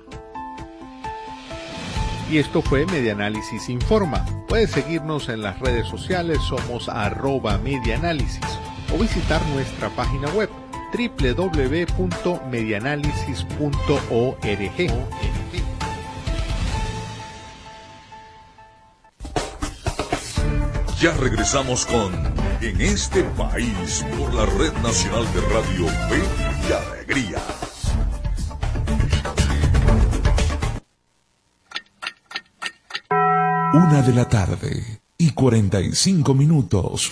Y esto fue Medianálisis Informa. Puedes seguirnos en las redes sociales, somos arroba medianálisis o visitar nuestra página web www.medianálisis.org. Ya regresamos con En este país por la Red Nacional de Radio Fe y Alegría. Una de la tarde y 45 minutos.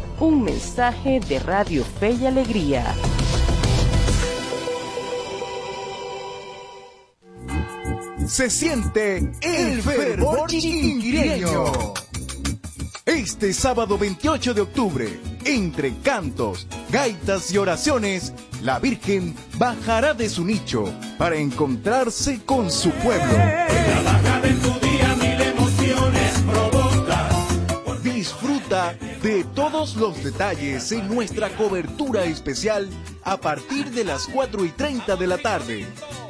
Un mensaje de Radio Fe y Alegría. se siente el fervor chiquinquireño. Este sábado 28 de octubre, entre cantos, gaitas y oraciones, la Virgen bajará de su nicho para encontrarse con su pueblo. De todos los detalles en nuestra cobertura especial a partir de las 4 y 30 de la tarde,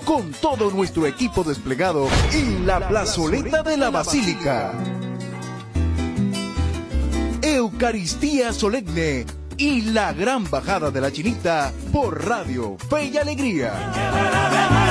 con todo nuestro equipo desplegado en la plazoleta de la Basílica. Eucaristía solemne y la gran bajada de la chinita por Radio Fe y Alegría.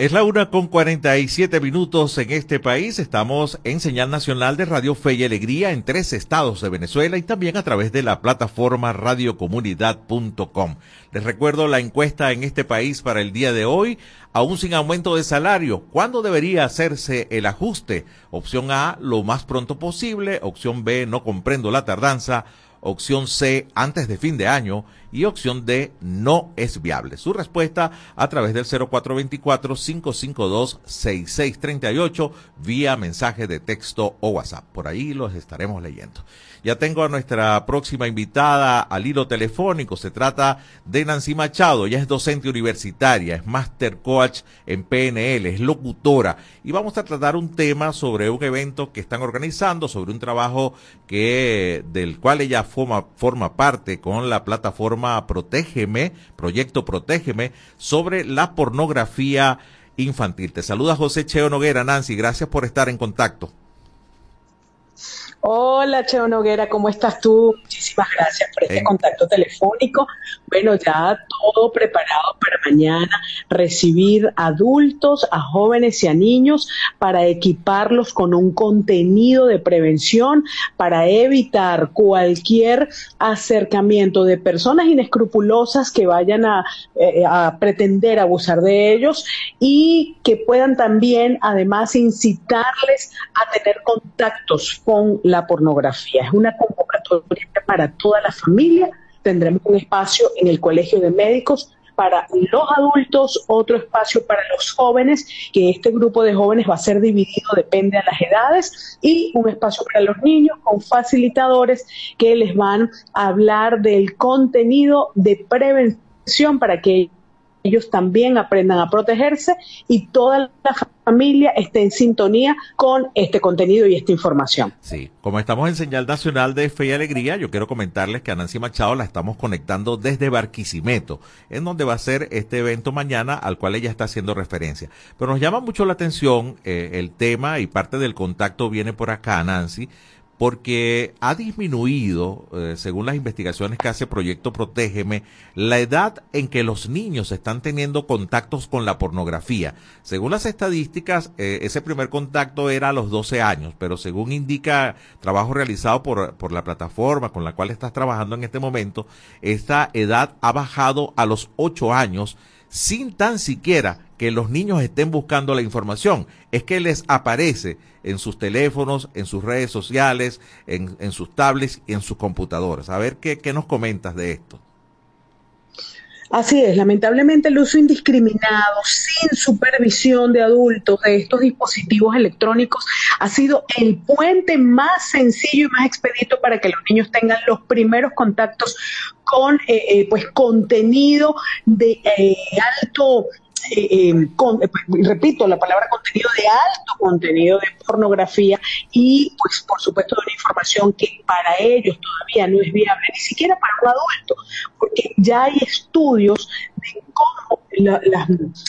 Es la una con 47 minutos en este país. Estamos en señal nacional de Radio Fe y Alegría en tres estados de Venezuela y también a través de la plataforma radiocomunidad.com. Les recuerdo la encuesta en este país para el día de hoy. Aún sin aumento de salario, ¿cuándo debería hacerse el ajuste? Opción A, lo más pronto posible. Opción B, no comprendo la tardanza. Opción C, antes de fin de año. Y opción D, no es viable. Su respuesta a través del 0424-552-6638 vía mensaje de texto o WhatsApp. Por ahí los estaremos leyendo. Ya tengo a nuestra próxima invitada al hilo telefónico. Se trata de Nancy Machado. Ella es docente universitaria, es master coach en PNL, es locutora. Y vamos a tratar un tema sobre un evento que están organizando, sobre un trabajo que, del cual ella forma, forma parte con la plataforma Protégeme, Proyecto Protégeme, sobre la pornografía infantil. Te saluda José Cheo Noguera, Nancy. Gracias por estar en contacto. Hola, Cheo Noguera, ¿cómo estás tú? Muchísimas gracias por este contacto telefónico. Bueno, ya todo preparado para mañana recibir adultos, a jóvenes y a niños para equiparlos con un contenido de prevención para evitar cualquier acercamiento de personas inescrupulosas que vayan a, eh, a pretender abusar de ellos y que puedan también además incitarles a tener contactos con la pornografía. Es una convocatoria para toda la familia. Tendremos un espacio en el Colegio de Médicos para los adultos, otro espacio para los jóvenes, que este grupo de jóvenes va a ser dividido, depende de las edades, y un espacio para los niños con facilitadores que les van a hablar del contenido de prevención para que ellos también aprendan a protegerse y toda la familia esté en sintonía con este contenido y esta información. Sí, como estamos en señal nacional de Fe y Alegría, yo quiero comentarles que a Nancy Machado la estamos conectando desde Barquisimeto, en donde va a ser este evento mañana al cual ella está haciendo referencia. Pero nos llama mucho la atención eh, el tema y parte del contacto viene por acá, Nancy, porque ha disminuido, eh, según las investigaciones que hace Proyecto Protégeme, la edad en que los niños están teniendo contactos con la pornografía. Según las estadísticas, eh, ese primer contacto era a los 12 años, pero según indica trabajo realizado por, por la plataforma con la cual estás trabajando en este momento, esta edad ha bajado a los 8 años sin tan siquiera que los niños estén buscando la información. Es que les aparece en sus teléfonos, en sus redes sociales, en, en sus tablets y en sus computadoras. A ver qué, qué nos comentas de esto. Así es, lamentablemente el uso indiscriminado, sin supervisión de adultos de estos dispositivos electrónicos ha sido el puente más sencillo y más expedito para que los niños tengan los primeros contactos con eh, eh, pues contenido de eh, alto eh, eh, con, eh, pues, repito, la palabra contenido de alto contenido de pornografía y pues por supuesto de una información que para ellos todavía no es viable, ni siquiera para un adulto, porque ya hay estudios de cómo la- las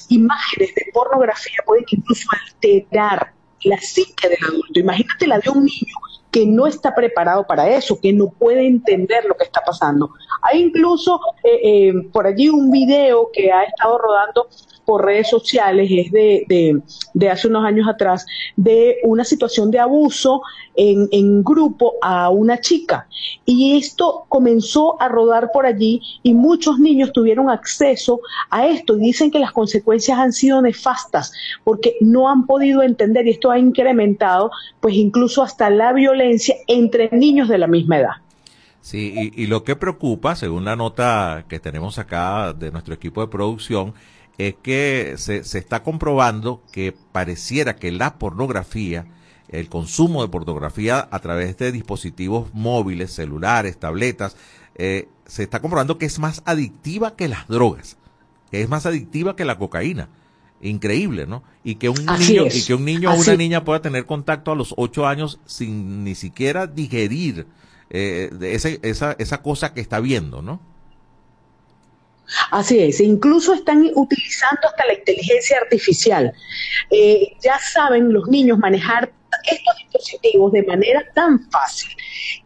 imágenes de pornografía pueden incluso alterar la psique del adulto. Imagínate la de un niño que no está preparado para eso, que no puede entender lo que está pasando. Hay incluso eh, eh, por allí un video que ha estado rodando por redes sociales, es de, hace unos años atrás, de una situación de abuso en, en grupo a una chica. Y esto comenzó a rodar por allí y muchos niños tuvieron acceso a esto y dicen que las consecuencias han sido nefastas porque no han podido entender y esto ha incrementado pues incluso hasta la violencia entre niños de la misma edad. Sí, y, y lo que preocupa, según la nota que tenemos acá de nuestro equipo de producción, es que se, se está comprobando que pareciera que la pornografía el consumo de pornografía a través de dispositivos móviles, celulares, tabletas, eh, se está comprobando que es más adictiva que las drogas, que es más adictiva que la cocaína. Increíble, ¿no? Y que un Así niño, es. y que un niño o una niña pueda tener contacto a los ocho años sin ni siquiera digerir eh, de ese- esa, esa cosa que está viendo, ¿no? Así es, incluso están utilizando hasta la inteligencia artificial. Eh, ya saben los niños manejar estos dispositivos de manera tan fácil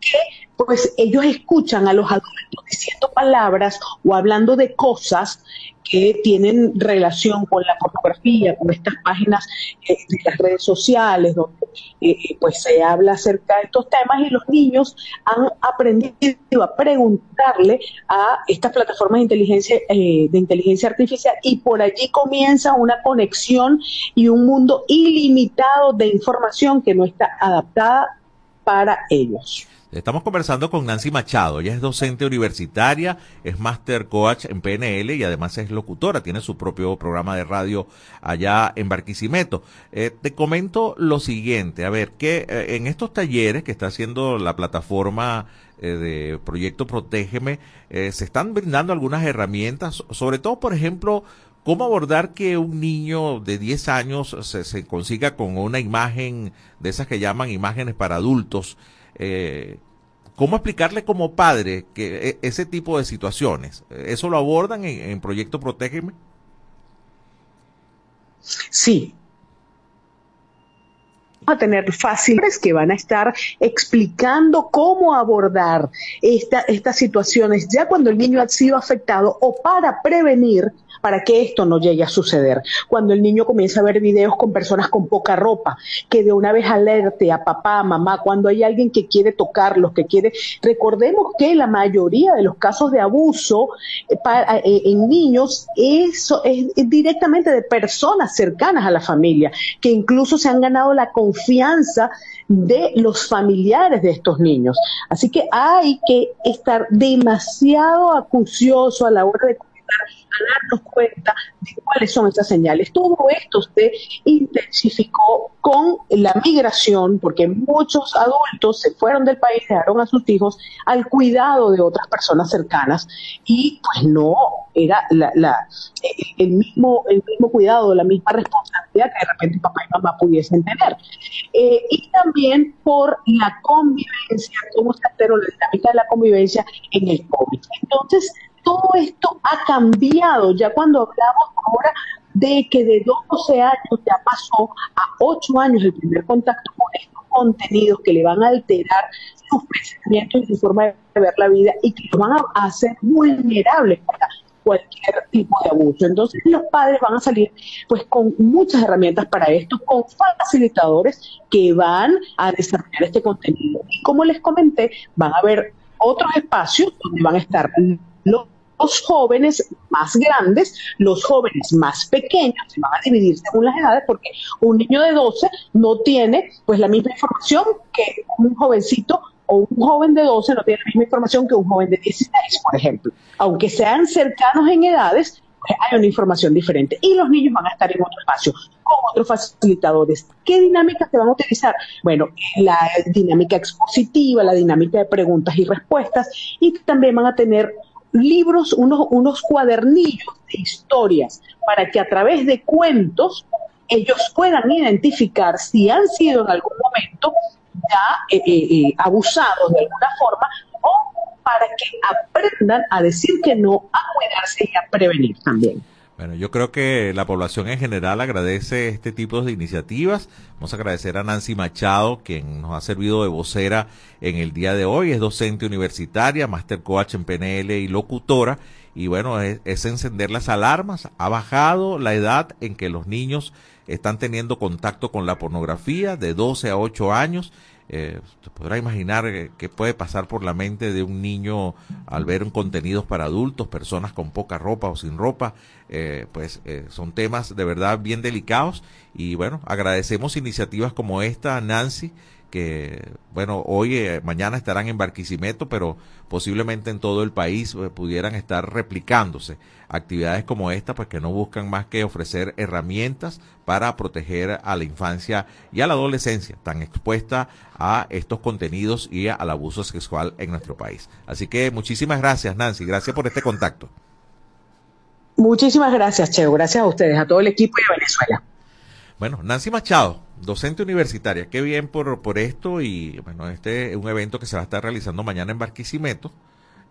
que pues ellos escuchan a los adultos diciendo palabras o hablando de cosas que tienen relación con la pornografía, con estas páginas eh, de las redes sociales, donde eh, pues se habla acerca de estos temas y los niños han aprendido a preguntarle a estas plataformas de inteligencia, eh, de inteligencia artificial y por allí comienza una conexión y un mundo ilimitado de información que no está adaptada para ellos. Estamos conversando con Nancy Machado. Ella es docente universitaria, es master coach en PNL y además es locutora. Tiene su propio programa de radio allá en Barquisimeto. Eh, te comento lo siguiente. A ver, que eh, en estos talleres que está haciendo la plataforma eh, de Proyecto Protégeme, eh, se están brindando algunas herramientas, sobre todo, por ejemplo, ¿Cómo abordar que un niño de 10 años se, se consiga con una imagen de esas que llaman imágenes para adultos? Eh, ¿Cómo explicarle como padre que e- ese tipo de situaciones? ¿Eso lo abordan en, Proyecto Protégeme? Sí. a tener fáciles que van a estar explicando cómo abordar esta, estas situaciones ya cuando el niño ha sido afectado o para prevenir para que esto no llegue a suceder. Cuando el niño comienza a ver videos con personas con poca ropa, que de una vez alerte a papá, mamá, cuando hay alguien que quiere tocarlos, que quiere... Recordemos que la mayoría de los casos de abuso eh, eh, en niños eso es, es directamente de personas cercanas a la familia, que incluso se han ganado la confianza de los familiares de estos niños. Así que hay que estar demasiado acucioso a la hora de a darnos cuenta de cuáles son estas señales. Todo esto se intensificó con la migración, porque muchos adultos se fueron del país, dejaron a sus hijos al cuidado de otras personas cercanas y pues no era la, la- el, mismo, el mismo cuidado, la misma responsabilidad que de repente papá y mamá pudiesen tener. Eh, y también por la convivencia, cómo se alteró la dinámica de la convivencia en el COVID. Entonces, todo esto ha cambiado. Ya cuando hablamos ahora de que de 12 años ya pasó a 8 años el primer contacto con estos contenidos que le van a alterar sus pensamientos y su forma de ver la vida y que lo van a hacer vulnerables para cualquier tipo de abuso. Entonces los padres van a salir pues con muchas herramientas para esto, con facilitadores que van a desarrollar este contenido. Y como les comenté, van a haber otros espacios donde van a estar los los jóvenes más grandes, los jóvenes más pequeños, se van a dividir según las edades, porque un niño de 12 no tiene pues la misma información que un jovencito o un joven de 12 no tiene la misma información que un joven de 16, por ejemplo. Aunque sean cercanos en edades, pues hay una información diferente. Y los niños van a estar en otro espacio con otros facilitadores. ¿Qué dinámicas se van a utilizar? Bueno, la dinámica expositiva, la dinámica de preguntas y respuestas, y también van a tener libros, unos, unos cuadernillos de historias, para que a través de cuentos ellos puedan identificar si han sido en algún momento ya eh, eh, eh, abusados de alguna forma o para que aprendan a decir que no, a cuidarse y a prevenir también. Bueno, yo creo que la población en general agradece este tipo de iniciativas. Vamos a agradecer a Nancy Machado, quien nos ha servido de vocera en el día de hoy. Es docente universitaria, master coach en PNL y locutora. Y bueno, es, es encender las alarmas. Ha bajado la edad en que los niños están teniendo contacto con la pornografía de 12 a 8 años. Eh, podrá imaginar eh, qué puede pasar por la mente de un niño al ver contenidos para adultos, personas con poca ropa o sin ropa, eh, pues eh, son temas de verdad bien delicados y bueno, agradecemos iniciativas como esta, Nancy, que, bueno, hoy, eh, mañana estarán en Barquisimeto, pero posiblemente en todo el país eh, pudieran estar replicándose actividades como esta, pues que no buscan más que ofrecer herramientas para proteger a la infancia y a la adolescencia tan expuesta a estos contenidos y al abuso sexual en nuestro país. Así que muchísimas gracias, Nancy. Gracias por este contacto. Muchísimas gracias, Cheo. Gracias a ustedes, a todo el equipo a Venezuela. Bueno, Nancy Machado, docente universitaria, qué bien por, por esto y bueno, este es un evento que se va a estar realizando mañana en Barquisimeto,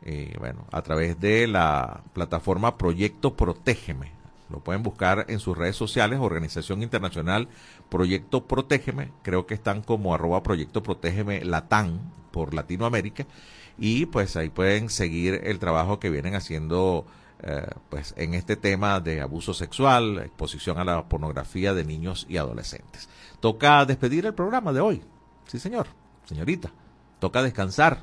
eh, bueno, a través de la plataforma Proyecto Protégeme. Lo pueden buscar en sus redes sociales, Organización Internacional Proyecto Protégeme, creo que están como arroba Proyecto Protégeme Latán por Latinoamérica y pues ahí pueden seguir el trabajo que vienen haciendo eh, pues en este tema de abuso sexual, exposición a la pornografía de niños y adolescentes. Toca despedir el programa de hoy. Sí, señor, señorita. Toca descansar.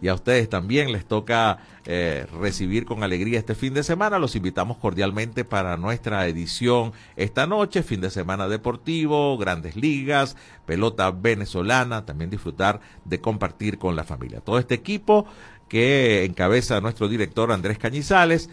Y a ustedes también les toca eh, recibir con alegría este fin de semana. Los invitamos cordialmente para nuestra edición esta noche, fin de semana deportivo, grandes ligas, pelota venezolana, también disfrutar de compartir con la familia. Todo este equipo que encabeza nuestro director Andrés Cañizales,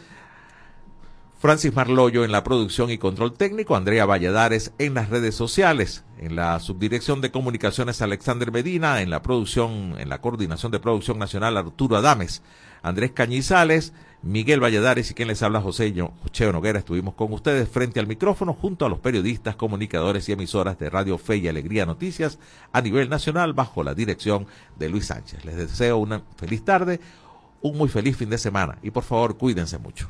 Francis Marloyo en la producción y control técnico, Andrea Valladares en las redes sociales, en la subdirección de comunicaciones Alexander Medina, en la producción, en la coordinación de producción nacional Arturo Adames, Andrés Cañizales, Miguel Valladares y quien les habla José Cheo Noguera. Estuvimos con ustedes frente al micrófono junto a los periodistas, comunicadores y emisoras de Radio Fe y Alegría Noticias a nivel nacional bajo la dirección de Luis Sánchez. Les deseo una feliz tarde, un muy feliz fin de semana y por favor cuídense mucho.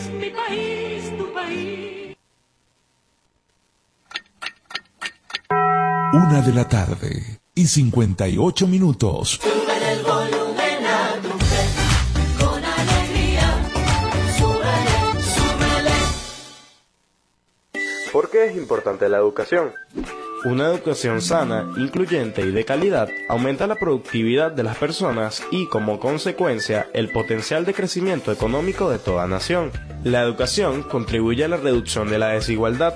Una de la tarde y 58 minutos. Sube el volumen a tu fe, con alegría. Súbele, súbele. ¿Por qué es importante la educación? Una educación sana, incluyente y de calidad aumenta la productividad de las personas y, como consecuencia, el potencial de crecimiento económico de toda nación. La educación contribuye a la reducción de la desigualdad,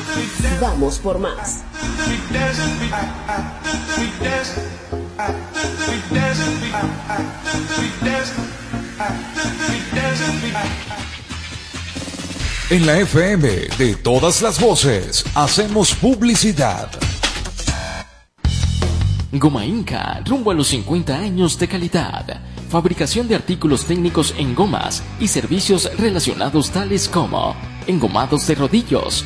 Vamos por más. En la FM de todas las voces hacemos publicidad. Goma Inca, rumbo a los 50 años de calidad. Fabricación de artículos técnicos en gomas y servicios relacionados tales como engomados de rodillos,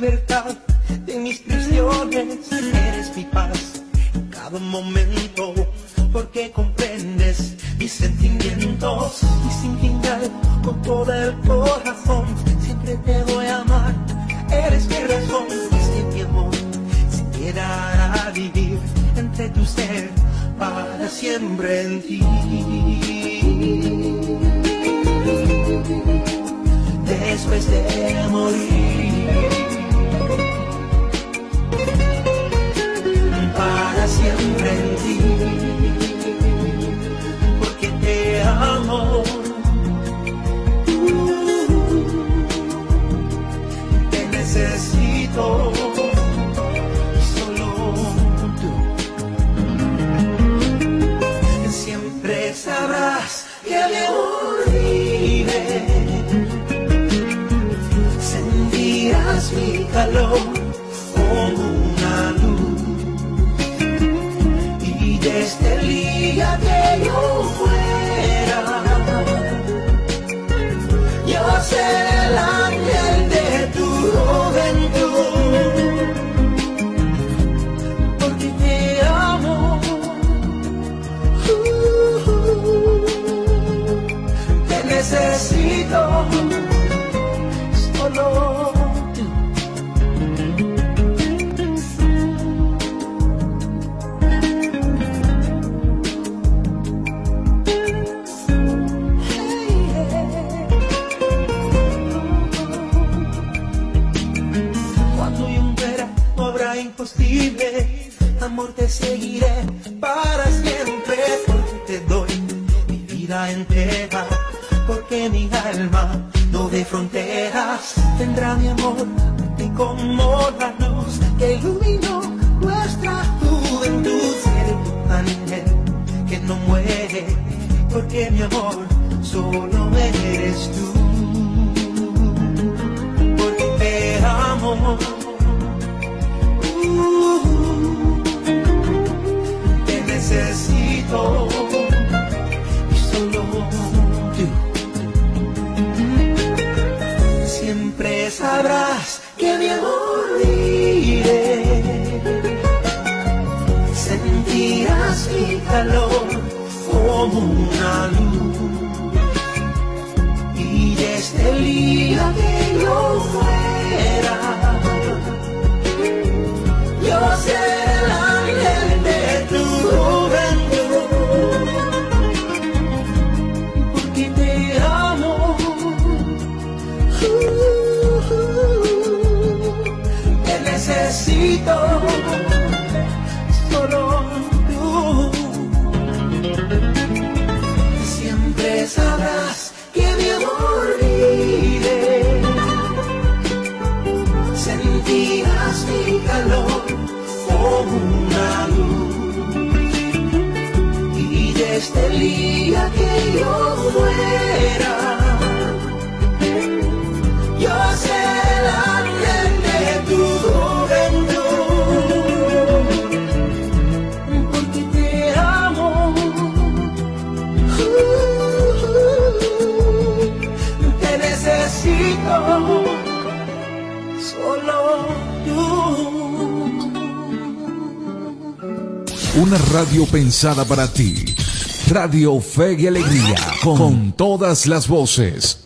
De mis prisiones. Eres mi paz en cada momento, porque comprendes mis sentimientos. Y sin final, con todo el corazón, siempre te voy a amar. Eres mi razón, que mi amor se quedará vivir entre tu ser para siempre en ti. después de morir. Siempre porque mi amor solo eres tú, para ti. Radio Fe y Alegría, con todas las voces.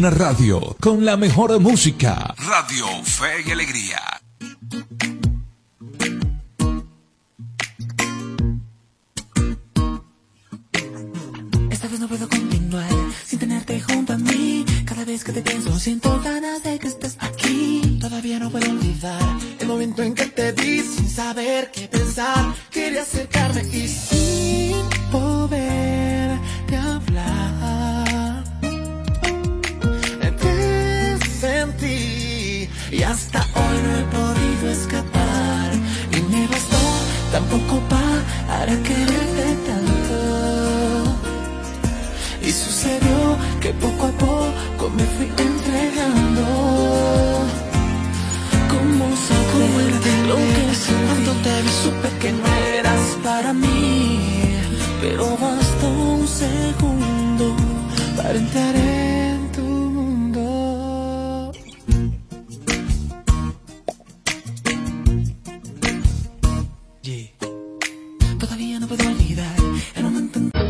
una radio con la mejor música. Radio Fe y Alegría.